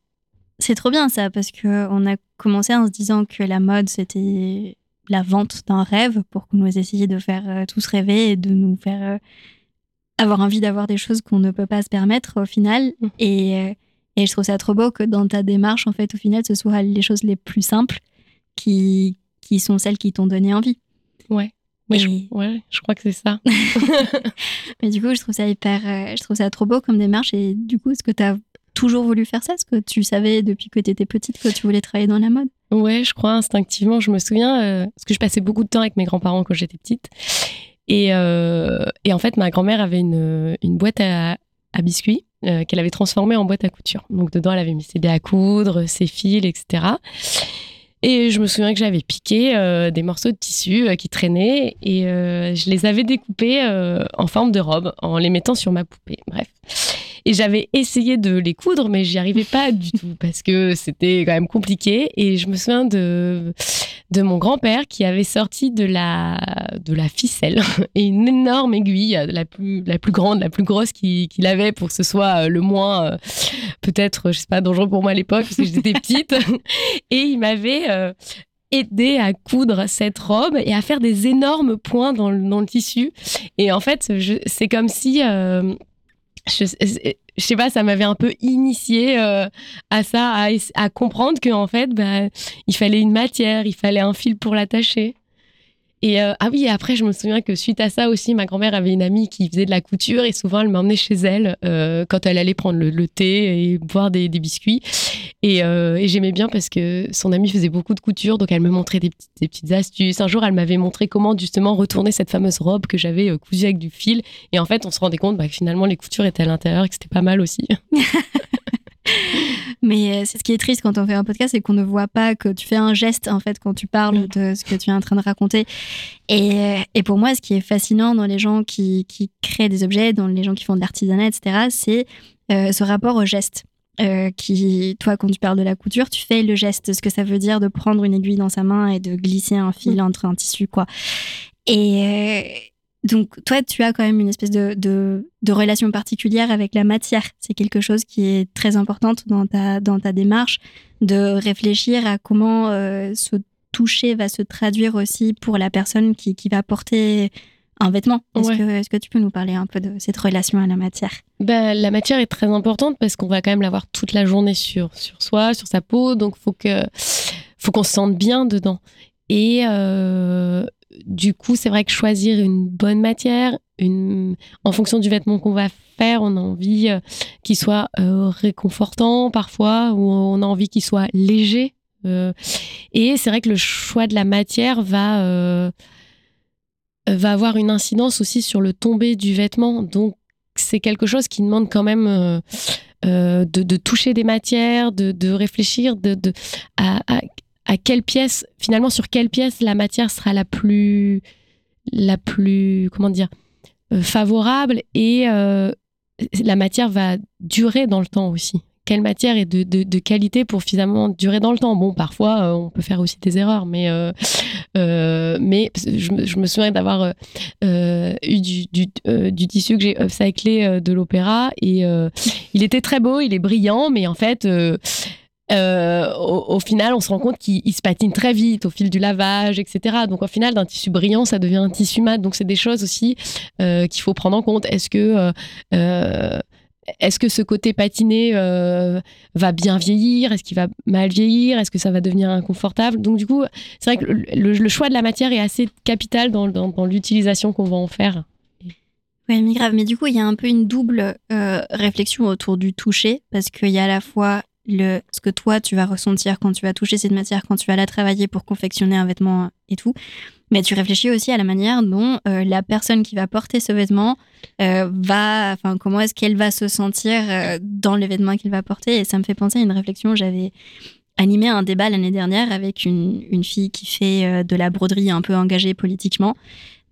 C'est trop bien ça parce que on a commencé en se disant que la mode c'était la vente d'un rêve pour qu'on nous essayions de faire tous rêver et de nous faire avoir envie d'avoir des choses qu'on ne peut pas se permettre au final. Mmh. Et et je trouve ça trop beau que dans ta démarche, en fait, au final, ce soit les choses les plus simples qui, qui sont celles qui t'ont donné envie. Ouais. Oui, je, ouais, je crois que c'est ça. Mais du coup, je trouve ça hyper, euh, je trouve ça trop beau comme démarche. Et du coup, est-ce que tu as toujours voulu faire ça Est-ce que tu savais depuis que tu étais petite que tu voulais travailler dans la mode Ouais, je crois instinctivement. Je me souviens, euh, parce que je passais beaucoup de temps avec mes grands-parents quand j'étais petite. Et, euh, en fait, ma grand-mère avait une, boîte à, biscuits euh, qu'elle avait transformé en boîte à couture. Donc dedans, elle avait mis ses dés à coudre, ses fils, etc. Et je me souviens que j'avais piqué des morceaux de tissu qui traînaient et je les avais découpés en forme de robe en les mettant sur ma poupée. Bref. Et j'avais essayé de les coudre, mais j'y arrivais pas du tout parce que c'était quand même compliqué. Et je me souviens de, de mon grand-père qui avait sorti de la, de la ficelle et une énorme aiguille, la plus, la plus grande, la plus grosse qu'il avait pour que ce soit euh, le moins, euh, peut-être, je sais pas, dangereux pour moi à l'époque parce que j'étais petite. et il m'avait euh, aidé à coudre cette robe et à faire des énormes points dans le, dans le tissu. Et en fait, c'est comme si je, sais pas, ça m'avait un peu initié euh, à ça, à, à comprendre qu'en fait, bah, il fallait une matière, il fallait un fil pour l'attacher. Et euh, ah oui, après, je me souviens que suite à ça aussi, ma grand-mère avait une amie qui faisait de la couture et souvent elle m'emmenait chez elle euh, quand elle allait prendre le, thé et boire des, biscuits. Et, et j'aimais bien parce que son amie faisait beaucoup de couture, donc elle me montrait des, des petites astuces. Un jour, elle m'avait montré comment justement retourner cette fameuse robe que j'avais cousue avec du fil. Et en fait, on se rendait compte bah, que finalement, les coutures étaient à l'intérieur et que c'était pas mal aussi. Mais euh, c'est ce qui est triste quand on fait un podcast, c'est qu'on ne voit pas que tu fais un geste en fait quand tu parles mm. de ce que tu es en train de raconter. Et, euh, et pour moi, ce qui est fascinant dans les gens qui, qui, créent des objets, dans les gens qui font de l'artisanat, etc., c'est euh, ce rapport au geste. Qui, toi, quand tu parles de la couture, tu fais le geste, ce que ça veut dire de prendre une aiguille dans sa main et de glisser un fil mm. entre un tissu, quoi. Et, donc, toi, tu as quand même une espèce de, de, relation particulière avec la matière. C'est quelque chose qui est très importante dans ta, dans ta démarche, de réfléchir à comment euh, ce toucher va se traduire aussi pour la personne qui, qui va porter un vêtement. Est-ce que, est que, tu peux nous parler un peu de cette relation à la matière? Ben, La matière est très importante parce qu'on va quand même l'avoir toute la journée sur, sur soi, sur sa peau. Donc, faut que faut qu'on se sente bien dedans. Et, euh, du coup, c'est vrai que choisir une bonne matière, une... en fonction du vêtement qu'on va faire, on a envie euh, qu'il soit euh, réconfortant parfois, ou on a envie qu'il soit léger. Et c'est vrai que le choix de la matière va, va avoir une incidence aussi sur le tombé du vêtement. Donc, c'est quelque chose qui demande quand même de, de, toucher des matières, de, réfléchir à, quelle pièce, finalement, sur quelle pièce la matière sera la plus, la plus, comment dire, favorable et la matière va durer dans le temps aussi quelle matière est de, de, qualité pour finalement durer dans le temps. Bon, parfois, euh, on peut faire aussi des erreurs, mais, euh, euh, mais je, me, souviens d'avoir eu du, du, tissu que j'ai upcyclé de l'opéra et il était très beau, il est brillant, mais en fait, au, final, on se rend compte qu'il se patine très vite au fil du lavage, etc. Donc, au final, d'un tissu brillant, ça devient un tissu mat. Donc, c'est des choses aussi qu'il faut prendre en compte. Est-ce que est-ce que ce côté patiné euh, va bien vieillir? Est-ce qu'il va mal vieillir? Est-ce que ça va devenir inconfortable? Donc du coup, c'est vrai que le, choix de la matière est assez capital dans, l'utilisation qu'on va en faire. Oui, mais grave. Mais du coup, il y a un peu une double euh, réflexion autour du toucher, parce qu'il y a à la fois le, ce que toi, tu vas ressentir quand tu vas toucher cette matière, quand tu vas la travailler pour confectionner un vêtement et tout. Mais tu réfléchis aussi à la manière dont euh, la personne qui va porter ce vêtement euh, va, enfin, comment est-ce qu'elle va se sentir euh, dans le vêtement qu'il va porter. Et ça me fait penser à une réflexion. J'avais animé un débat l'année dernière avec une, une, fille qui fait de la broderie un peu engagée politiquement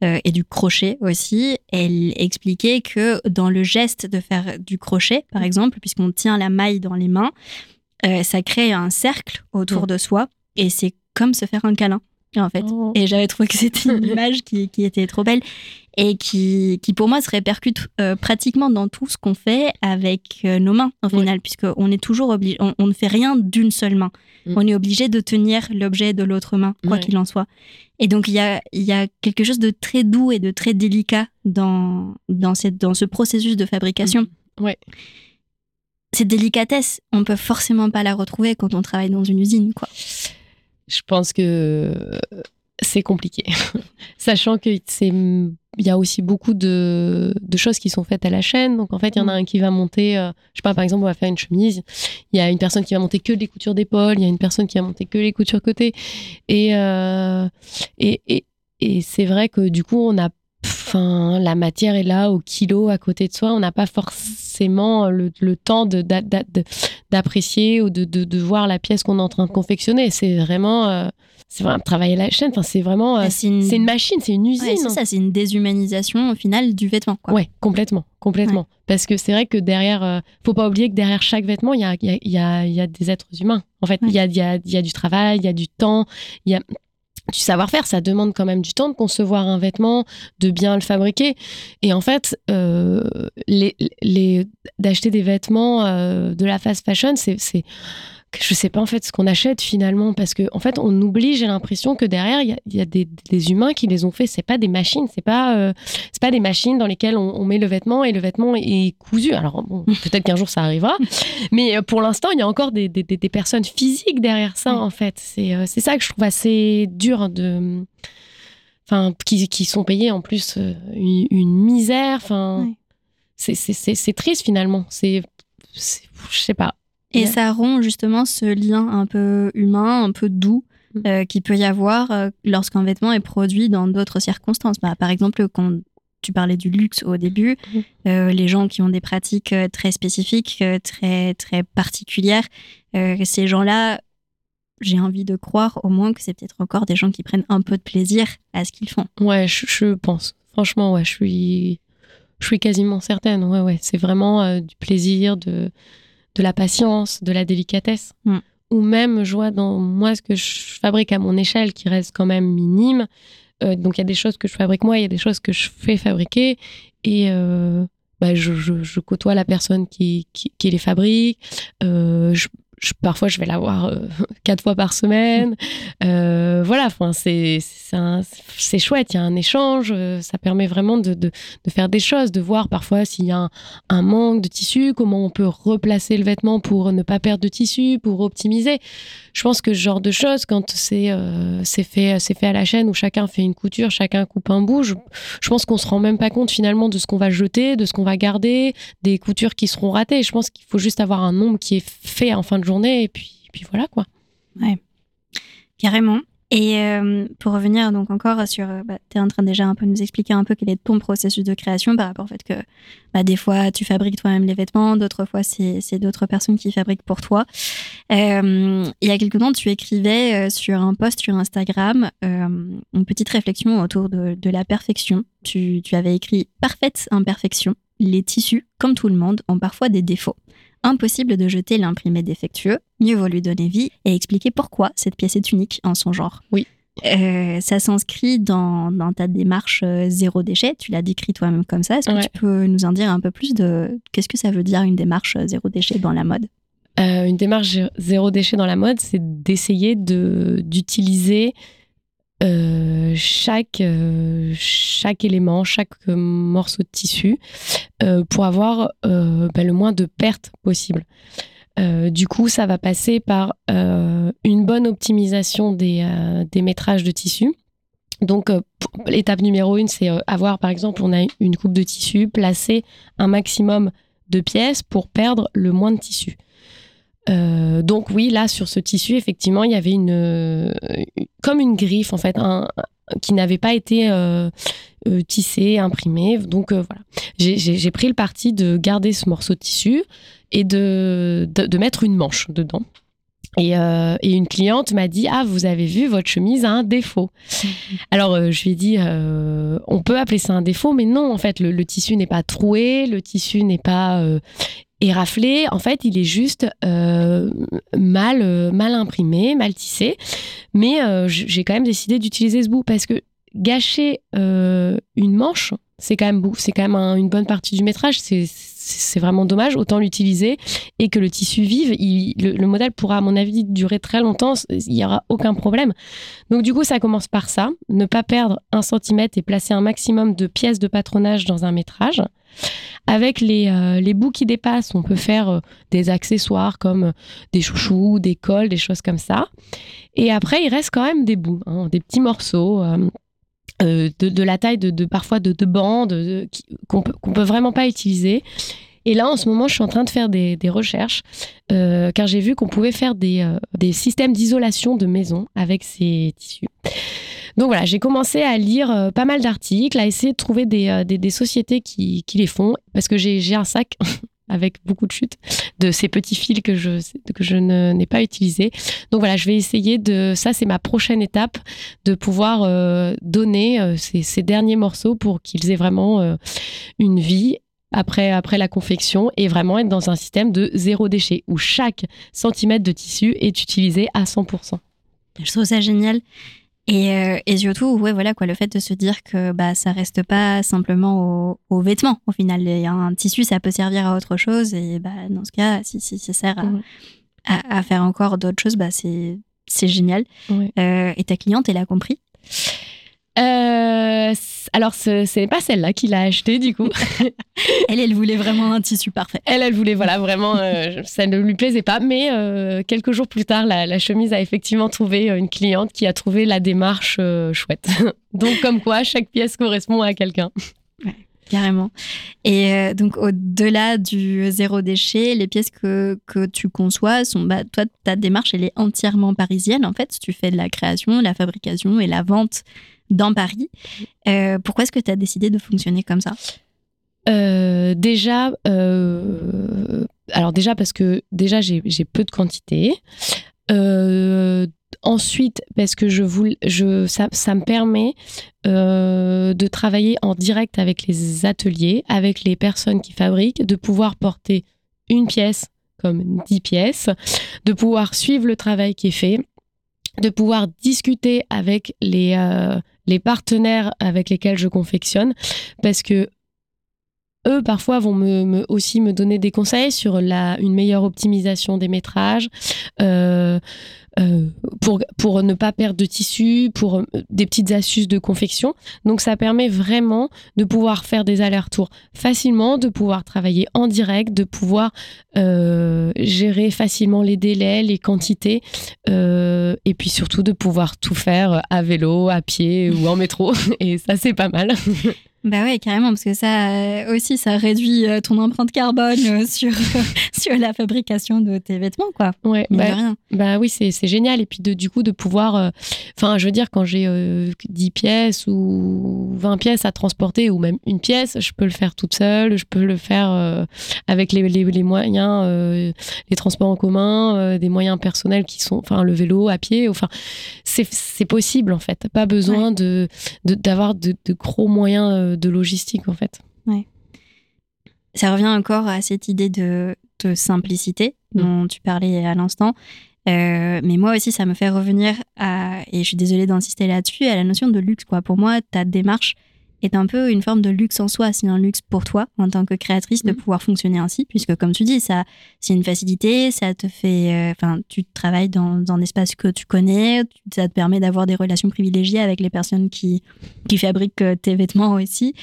et du crochet aussi. Elle expliquait que dans le geste de faire du crochet, par exemple, puisqu'on tient la maille dans les mains, ça crée un cercle autour mmh. de soi et c'est comme se faire un câlin en fait. Oh. Et j'avais trouvé que c'était une image qui, qui, était trop belle et qui, qui pour moi se répercute euh, pratiquement dans tout ce qu'on fait avec euh, nos mains au final, puisqu'on est toujours obligé, on, ne fait rien d'une seule main. Mm. On est obligé de tenir l'objet de l'autre main, quoi qu'il en soit. Et donc il y a, y a quelque chose de très doux et de très délicat dans, dans, cette, dans ce processus de fabrication. Mm. Ouais. Cette délicatesse, on peut forcément pas la retrouver quand on travaille dans une usine, quoi je pense que c'est compliqué. Sachant qu'il y a aussi beaucoup de, choses qui sont faites à la chaîne. Donc, en fait, il y en a mm. un qui va monter, euh, je sais pas, par exemple, on va faire une chemise. Il y a une personne qui va monter que les coutures d'épaule. Il y a une personne qui va monter que les coutures côté. Et, euh, et, et, et c'est vrai que du coup, on a Enfin, la matière est là au kilo à côté de soi. On n'a pas forcément le, temps d'apprécier ou de, voir la pièce qu'on est en train de confectionner. C'est vraiment, euh, c'est vraiment travailler la chaîne. Enfin, c'est vraiment, euh, c'est une... machine, c'est une usine. c'est ça, c'est une déshumanisation au final du vêtement. Quoi. Ouais, complètement, complètement. Parce que c'est vrai que derrière, euh, faut pas oublier que derrière chaque vêtement, il y a, y, a, y a, des êtres humains. En fait, il y, a, y, a, y a du travail, il y a du temps, il y a du savoir-faire, ça demande quand même du temps de concevoir un vêtement, de bien le fabriquer. Et en fait, euh, les, les d'acheter des vêtements euh, de la fast fashion, c'est je sais pas en fait ce qu'on achète finalement parce que en fait on oublie j'ai l'impression que derrière il y a, des, humains qui les ont fait. C'est pas des machines c'est pas euh, c'est pas des machines dans lesquelles on, met le vêtement et le vêtement est cousu. Alors bon, peut-être qu'un jour ça arrivera. Mais euh, pour l'instant il y a encore des, personnes physiques derrière ça en fait. C'est euh, c'est ça que je trouve assez dur de enfin qui, qui sont payés en plus une, misère. Enfin c'est triste finalement. C'est je sais pas et ça rompt justement ce lien un peu humain, un peu doux mm. euh, qu'il peut y avoir euh, lorsqu'un vêtement est produit dans d'autres circonstances. Bah, par exemple, quand tu parlais du luxe au début, mm. euh, les gens qui ont des pratiques très spécifiques, très, très particulières, ces gens-là, j'ai envie de croire au moins que c'est peut-être encore des gens qui prennent un peu de plaisir à ce qu'ils font. Ouais, je, pense. Franchement, ouais, je suis, je suis quasiment certaine. Ouais, ouais, c'est vraiment du plaisir, de de la patience, de la délicatesse. Mm. Ou même, je vois dans moi ce que je fabrique à mon échelle qui reste quand même minime. Euh, donc il y a des choses que je fabrique moi, il y a des choses que je fais fabriquer. Et euh, bah, je, côtoie la personne qui, les fabrique. Euh, parfois, je vais la voir euh, quatre fois par semaine. Euh, voilà, enfin, c'est chouette. Il y a un échange. Euh, ça permet vraiment de, de, faire des choses, de voir parfois s'il y a un, manque de tissu, comment on peut replacer le vêtement pour ne pas perdre de tissu, pour optimiser. Je pense que ce genre de choses, quand c'est fait, fait à la chaîne où chacun fait une couture, chacun coupe un bout, je, je pense qu'on se rend même pas compte finalement de ce qu'on va jeter, de ce qu'on va garder, des coutures qui seront ratées. Je pense qu'il faut juste avoir un nombre qui est fait en fin de journée et puis, voilà quoi. Ouais, carrément. Et euh, pour revenir donc encore sur, euh, bah, tu es en train déjà un peu de nous expliquer un peu quel est ton processus de création par rapport au fait que bah, des fois tu fabriques toi-même les vêtements, d'autres fois c'est d'autres personnes qui fabriquent pour toi. Euh, il y a quelques temps, tu écrivais sur un post sur Instagram une petite réflexion autour de, la perfection. Tu avais écrit Parfaite imperfection. Les tissus, comme tout le monde, ont parfois des défauts. Impossible de jeter l'imprimé défectueux, mieux vaut lui donner vie et expliquer pourquoi cette pièce est unique en son genre. Oui. Euh, ça s'inscrit dans, ta démarche euh, zéro déchet. Tu l'as décrit toi-même comme ça. Est-ce que tu peux nous en dire un peu plus de qu'est-ce que ça veut dire une démarche euh, zéro déchet dans la mode? Une démarche zéro déchet dans la mode, c'est d'essayer d'utiliser chaque, euh, chaque élément, chaque morceau de tissu euh, pour avoir bah, le moins de pertes possible. du coup, ça va passer par une bonne optimisation des, des métrages de tissu. Donc, l'étape numéro une, c'est avoir, par exemple, on a une coupe de tissu, placer un maximum de pièces pour perdre le moins de tissu. Euh, donc oui, là sur ce tissu, effectivement, il y avait une euh, comme une griffe en fait, un, qui n'avait pas été euh, tissé, imprimé. Donc voilà, j'ai pris le parti de garder ce morceau de tissu et de, de, mettre une manche dedans. Et, et, une cliente m'a dit ah vous avez vu votre chemise a un défaut. Alors je lui ai dit on peut appeler ça un défaut mais non en fait le, le tissu n'est pas troué, le tissu n'est pas et raflé, en fait, il est juste euh, mal, euh, mal imprimé, mal tissé. Mais euh, j'ai quand même décidé d'utiliser ce bout parce que gâcher une manche, c'est quand même, c'est quand même une bonne partie du métrage. C'est vraiment dommage. Autant l'utiliser et que le tissu vive. le, modèle pourra, à mon avis, durer très longtemps. Il n'y aura aucun problème. Donc, du coup, ça commence par ça. Ne pas perdre un centimètre et placer un maximum de pièces de patronage dans un métrage. Avec les, euh, les bouts qui dépassent, on peut faire euh, des accessoires comme euh, des chouchous, des cols, des choses comme ça. Et après, il reste quand même des bouts, hein, des petits morceaux. de, la taille de, parfois de, bandes qu'on peut, peut vraiment pas utiliser. Et là, en ce moment, je suis en train de faire des, recherches car j'ai vu qu'on pouvait faire des, des systèmes d'isolation de maison avec ces tissus. Donc voilà, j'ai commencé à lire euh, pas mal d'articles, à essayer de trouver des, euh, sociétés qui, les font, parce que j'ai un sac avec beaucoup de chutes de ces petits fils que je, que je n'ai pas utilisés. Donc voilà, je vais essayer de... Ça, c'est ma prochaine étape, de pouvoir euh, donner ces, derniers morceaux pour qu'ils aient vraiment une vie après, après la confection et vraiment être dans un système de zéro déchet où chaque centimètre de tissu est utilisé à 100%. Je trouve ça génial. Et, euh, et, surtout, ouais, voilà quoi, le fait de se dire que bah ça reste pas simplement aux, vêtements. Au final, un tissu, ça peut servir à autre chose. Et bah dans ce cas, si, si ça sert à, à, faire encore d'autres choses, bah c'est c'est génial. Euh, et ta cliente, elle a compris? Euh, alors, ce n'est pas celle-là qui l'a acheté, du coup. elle, elle voulait vraiment un tissu parfait. Elle, elle voulait, voilà, vraiment, euh, ça ne lui plaisait pas. Mais euh, quelques jours plus tard, la, chemise a effectivement trouvé une cliente qui a trouvé la démarche chouette. donc, comme quoi, chaque pièce correspond à quelqu'un. Carrément. Et donc, au-delà du zéro déchet, les pièces que, que tu conçois sont. Bah, toi, ta démarche, elle est entièrement parisienne, en fait. Tu fais de la création, la fabrication et la vente dans Paris. Euh, pourquoi est-ce que tu as décidé de fonctionner comme ça? Euh, déjà, euh, alors déjà parce que déjà j'ai peu de quantité. ensuite, parce que je voulais, je, ça, ça, me permet de travailler en direct avec les ateliers, avec les personnes qui fabriquent, de pouvoir porter une pièce comme dix pièces, de pouvoir suivre le travail qui est fait, de pouvoir discuter avec les, les partenaires avec lesquels je confectionne, parce que eux parfois vont aussi me donner des conseils sur une meilleure optimisation des métrages, euh, euh, pour, ne pas perdre de tissu, pour euh, des petites astuces de confection. Donc ça permet vraiment de pouvoir faire des allers-retours facilement, de pouvoir travailler en direct, de pouvoir gérer facilement les délais, les quantités, et puis surtout de pouvoir tout faire à vélo, à pied ou en métro. Et ça c'est pas mal. Bah ouais, carrément, parce que ça euh, aussi, ça réduit euh, ton empreinte carbone euh, sur, sur la fabrication de tes vêtements, quoi. Ouais, bah, de rien. bah oui, c'est génial. Et puis de, du coup, de pouvoir. euh, Enfin, je veux dire, quand j'ai euh, 10 pièces ou 20 pièces à transporter, ou même une pièce, je peux le faire toute seule. Je peux le faire euh, avec les, les, les moyens, les transports en commun, des moyens personnels qui sont. Enfin, le vélo, à pied. Enfin, c'est possible, en fait. Pas besoin de de- d'avoir de, de gros moyens de logistique, en fait. Ça revient encore à cette idée de, de simplicité dont tu parlais à l'instant. Euh, mais moi aussi, ça me fait revenir à, et je suis désolée d'insister là-dessus, à la notion de luxe. Quoi. Pour moi, ta démarche est un peu une forme de luxe en soi. C'est un luxe pour toi, en tant que créatrice, de Mm. pouvoir fonctionner ainsi, puisque comme tu dis, ça, c'est une facilité, ça te fait, euh, enfin, tu travailles dans, dans un espace que tu connais, ça te permet d'avoir des relations privilégiées avec les personnes qui, qui fabriquent euh, tes vêtements aussi.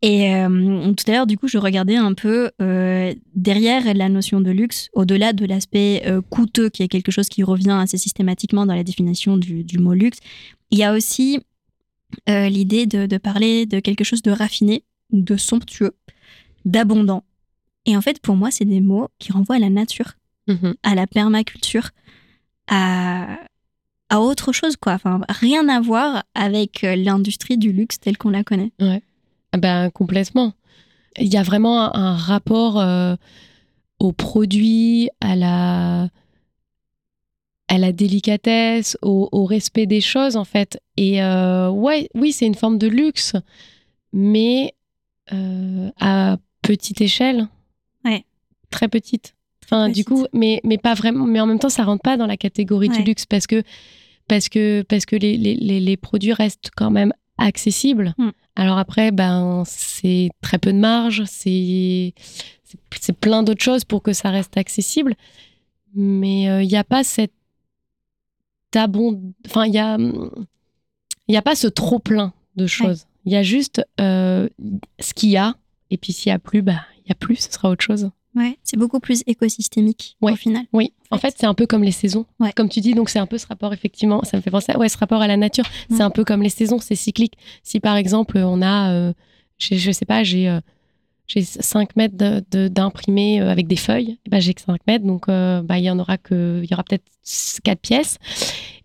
Et euh, tout à l'heure, du coup, je regardais un peu euh, derrière la notion de luxe, au-delà de l'aspect euh, coûteux, qui est quelque chose qui revient assez systématiquement dans la définition du, du mot luxe. Il y a aussi euh, l'idée de, de parler de quelque chose de raffiné, de somptueux, d'abondant. Et en fait, pour moi, c'est des mots qui renvoient à la nature, à la permaculture, à, à autre chose, quoi. Enfin, rien à voir avec euh, l'industrie du luxe telle qu'on la connaît. Ah Ben, complètement. Il y a vraiment un, un rapport euh, au produit, à la, à la délicatesse, au, au respect des choses, en fait. Et euh, ouais, oui, c'est une forme de luxe, mais euh, à petite échelle. Ouais. Très petite. Enfin, du coup, mais, mais pas vraiment. Mais en même temps, ça rentre pas dans la catégorie du luxe parce que, parce que, parce que les, les, les, les produits restent quand même accessibles. Mm. Alors après, ben, c'est très peu de marge, c'est plein d'autres choses pour que ça reste accessible. Mais il n'y a pas cette Enfin, il y a, il y a pas ce trop-plein de choses. Il y a juste euh, ce qu'il y a. Et puis s'il n'y a plus, bah, il y a plus, ce sera autre chose. Ouais, c'est beaucoup plus écosystémique Ouais. au final. Oui, en fait. fait, c'est un peu comme les saisons. Ouais. Comme tu dis, donc c'est un peu ce rapport, effectivement, ça me fait penser, à- ouais, ce rapport à la nature. C'est un peu comme les saisons, c'est cyclique. Si par exemple, on a, euh, j'ai- je sais pas, j'ai euh, j'ai 5 mètres de- de- d'imprimé euh, avec des feuilles, eh ben, j'ai que 5 mètres, donc euh, bah, il y en aura que, il y aura peut-être 4 pièces.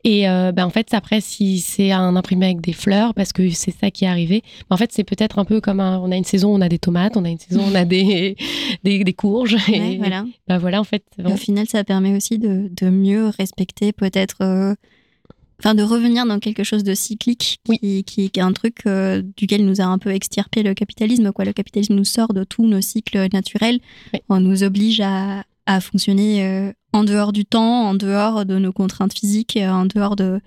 Et euh, bah, en fait, après, si c'est un imprimé avec des fleurs, parce que c'est ça qui est arrivé, en fait, c'est peut-être un peu comme un- on a une saison, on a des tomates, on a une saison, on a des, des, des courges. Ouais, et voilà. bah, voilà, en fait. Au final, ça permet aussi de, de mieux respecter peut-être. Enfin, de revenir dans quelque chose de cyclique, qui, qui, qui est un truc euh, duquel nous a un peu extirpé le capitalisme. Quoi. Le capitalisme nous sort de tous nos cycles naturels. Oui. On nous oblige à, à fonctionner euh, en dehors du temps, en dehors de nos contraintes physiques, euh, en dehors de,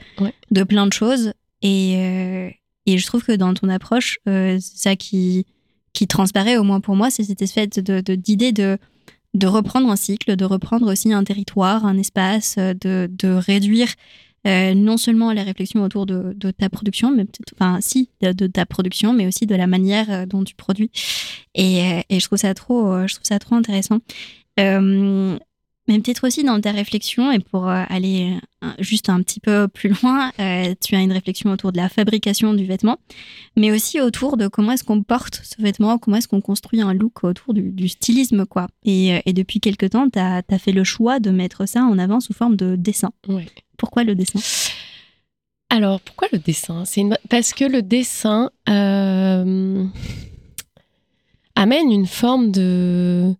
de plein de choses. Et, euh, et je trouve que dans ton approche, c'est ça qui, qui transparaît, au moins pour moi, c'est cette espèce de- de- d'idée de, de reprendre un cycle, de reprendre aussi un territoire, un espace, de, de réduire euh, non seulement la réflexion autour de, ta production, mais enfin, si, de, ta production, mais aussi de la manière euh, dont tu produis. Et, euh, et je trouve ça trop, je trouve ça trop intéressant. Mais peut-être aussi dans ta réflexion, et pour aller juste un petit peu plus loin, tu as une réflexion autour de la fabrication du vêtement, mais aussi autour de comment est-ce qu'on porte ce vêtement, comment est-ce qu'on construit un look autour du, stylisme, quoi. Et, depuis quelque temps, tu as, fait le choix de mettre ça en avant sous forme de dessin. Ouais. Pourquoi le dessin? Alors, pourquoi le dessin? Parce que le dessin euh, amène une forme de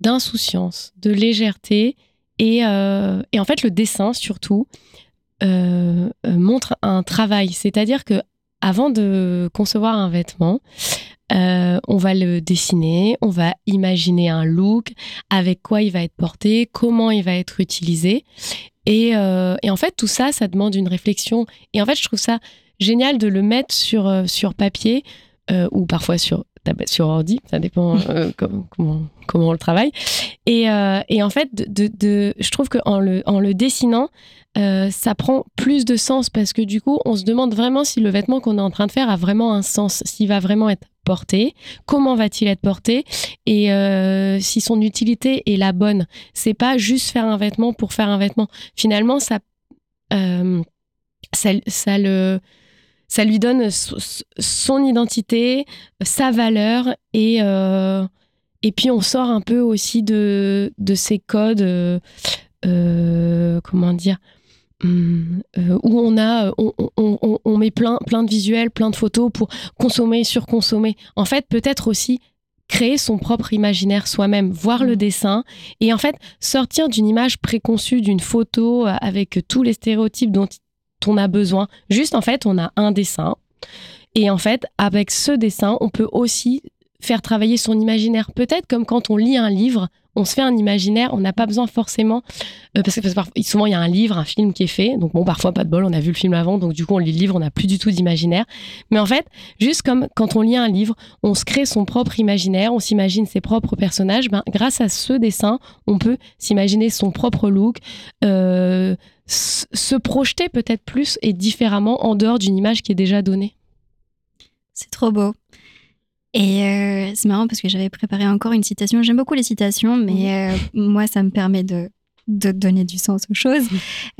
d'insouciance, de légèreté, et, euh, en fait, le dessin, surtout, euh, montre un travail. C'est-à-dire que avant de concevoir un vêtement, euh, on va le dessiner, on va imaginer un look, avec quoi il va être porté, comment il va être utilisé. Et, euh, et en fait, tout ça, ça demande une réflexion. Et en fait, je trouve ça génial de le mettre sur, euh, sur papier euh, ou parfois sur, sur ordi, ça dépend euh, com- comment, comment on le travaille. Et, euh, et en fait, de, de- de- je trouve qu'en le, en le dessinant, euh, ça prend plus de sens parce que du coup, on se demande vraiment si le vêtement qu'on est en train de faire a vraiment un sens, s'il va vraiment être porté, comment va-t-il être porté et euh, si son utilité est la bonne. C'est pas juste faire un vêtement pour faire un vêtement. Finalement, ça, euh, ça, le, ça lui donne son identité, sa valeur et, euh, et puis on sort un peu aussi de, de ces codes, comment dire, hum, où on a, on, on, on, met plein, plein de visuels, plein de photos pour consommer, surconsommer. En fait, peut-être aussi créer son propre imaginaire soi-même, voir le mmh. dessin et en fait sortir d'une image préconçue d'une photo avec tous les stéréotypes dont on a besoin. Juste en fait, on a un dessin et en fait, avec ce dessin, on peut aussi faire travailler son imaginaire. Peut-être comme quand on lit un livre, on se fait un imaginaire, on n'a pas besoin forcément, euh, parce, que, souvent il y a un livre, un film qui est fait, donc bon, parfois pas de bol, on a vu le film avant, donc du coup on lit le livre, on n'a plus du tout d'imaginaire. Mais en fait, juste comme quand on lit un livre, on se crée son propre imaginaire, on s'imagine ses propres personnages, ben, grâce à ce dessin, on peut s'imaginer son propre look, euh, se projeter peut-être plus et différemment en dehors d'une image qui est déjà donnée. C'est trop beau. Et euh, c'est marrant parce que j'avais préparé encore une citation. J'aime beaucoup les citations, mais euh, moi, ça me permet de, de donner du sens aux choses.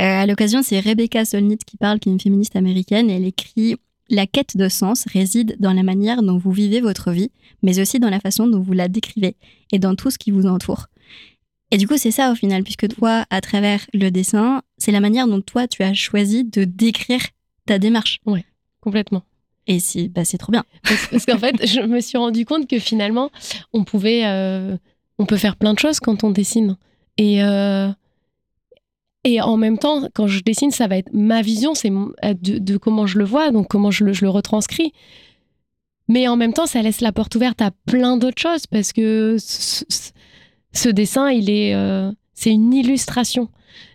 Euh, à l'occasion, c'est Rebecca Solnit qui parle, qui est une féministe américaine. Et elle écrit La quête de sens réside dans la manière dont vous vivez votre vie, mais aussi dans la façon dont vous la décrivez et dans tout ce qui vous entoure. Et du coup, c'est ça au final, puisque toi, à travers le dessin, c'est la manière dont toi, tu as choisi de décrire ta démarche. Oui, complètement. Et si, bah, c'est trop bien. Parce, qu'en fait, je me suis rendu compte que finalement, on pouvait, euh, on peut faire plein de choses quand on dessine. Et, euh, et en même temps, quand je dessine, ça va être ma vision, c'est euh, de, comment je le vois, donc comment je le, je le, retranscris. Mais en même temps, ça laisse la porte ouverte à plein d'autres choses parce que ce, dessin, il est, c'est une illustration.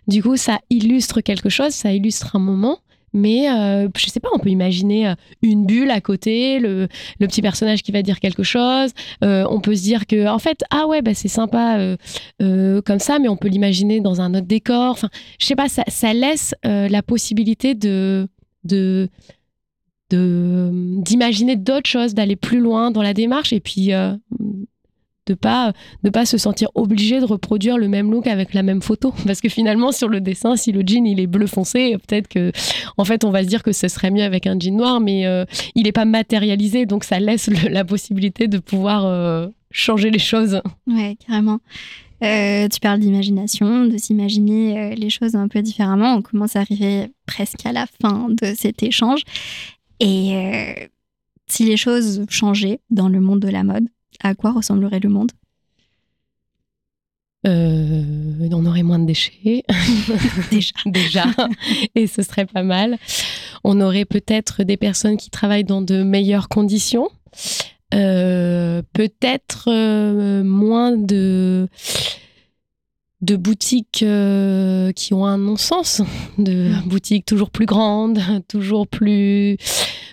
Du coup, ça illustre quelque chose, ça illustre un moment mais euh, je sais pas, on peut imaginer euh, une bulle à côté, le, le petit personnage qui va dire quelque chose. Euh, on peut se dire que, en fait, ah ouais, bah, c'est sympa comme ça, mais on peut l'imaginer dans un autre décor. Enfin, je sais pas, ça, ça laisse la possibilité de, de d'imaginer d'autres choses, d'aller plus loin dans la démarche et puis de pas pas se sentir obligé de reproduire le même look avec la même photo parce que finalement sur le dessin si le jean il est bleu foncé peut-être que en fait on va se dire que ce serait mieux avec un jean noir mais euh, il n'est pas matérialisé donc ça laisse la possibilité de pouvoir euh, changer les choses ouais carrément euh, tu parles d'imagination, de s'imaginer les choses un peu différemment. On commence à arriver presque à la fin de cet échange. Et si les choses changeaient dans le monde de la mode, à quoi ressemblerait le monde? Euh, on aurait moins de déchets. Déjà. Déjà. Et ce serait pas mal. On aurait peut-être des personnes qui travaillent dans de meilleures conditions. Euh, peut-être euh, moins de de boutiques qui ont un non-sens, de boutiques toujours plus grandes, toujours plus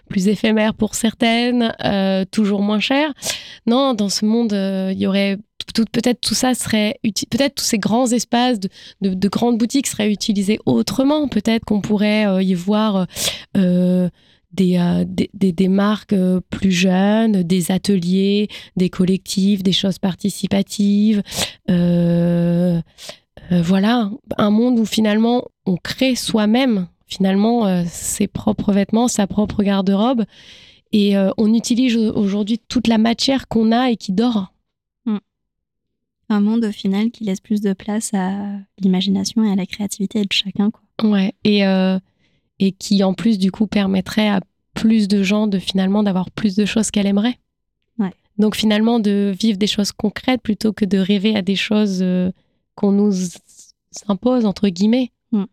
plus éphémères pour certaines, toujours moins chères non, dans ce monde, euh, il y aurait peut-être tout ça serait peut-être tous ces grands espaces de, grandes boutiques seraient utilisés autrement. Peut-être qu'on pourrait euh, y voir euh, des, des, marques plus jeunes, des ateliers, des collectifs, des choses participatives. Voilà, un monde où finalement on crée soi-même finalement ses propres vêtements, sa propre garde-robe et euh, on utilise aujourd'hui toute la matière qu'on a et qui dort. Hmm. Un monde au final qui laisse plus de place à l'imagination et à la créativité de chacun. Quoi. Ouais, et, euh, et qui en plus du coup permettrait à plus de gens de finalement d'avoir plus de choses qu'elle aimerait. Ouais. Donc finalement de vivre des choses concrètes plutôt que de rêver à des choses euh, qu'on nous impose entre guillemets. Hmm.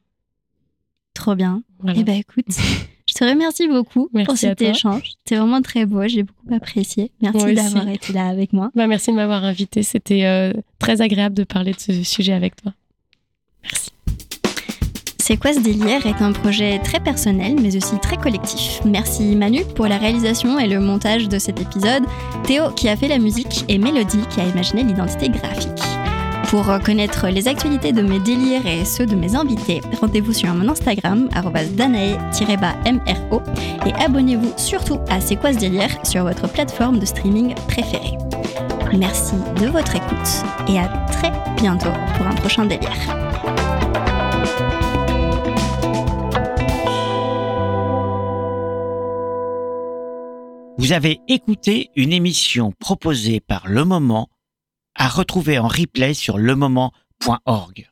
Trop bien. Eh ben écoute, Je te remercie beaucoup pour cet échange. C'était vraiment très beau, j'ai beaucoup apprécié. Merci d'avoir été là avec moi. Bah, merci de m'avoir invité, c'était euh, très agréable de parler de ce sujet avec toi. Merci. C'est quoi ce délire est un projet très personnel mais aussi très collectif. Merci Manu pour la réalisation et le montage de cet épisode, Théo qui a fait la musique et Mélodie qui a imaginé l'identité graphique. Pour connaître les actualités de mes délires et ceux de mes invités, rendez-vous sur mon Instagram, danae-mro, et abonnez-vous surtout à C'est quoi ce délire sur votre plateforme de streaming préférée. Merci de votre écoute et à très bientôt pour un prochain délire. Vous avez écouté une émission proposée par Le Moment à retrouver en replay sur lemoment.org.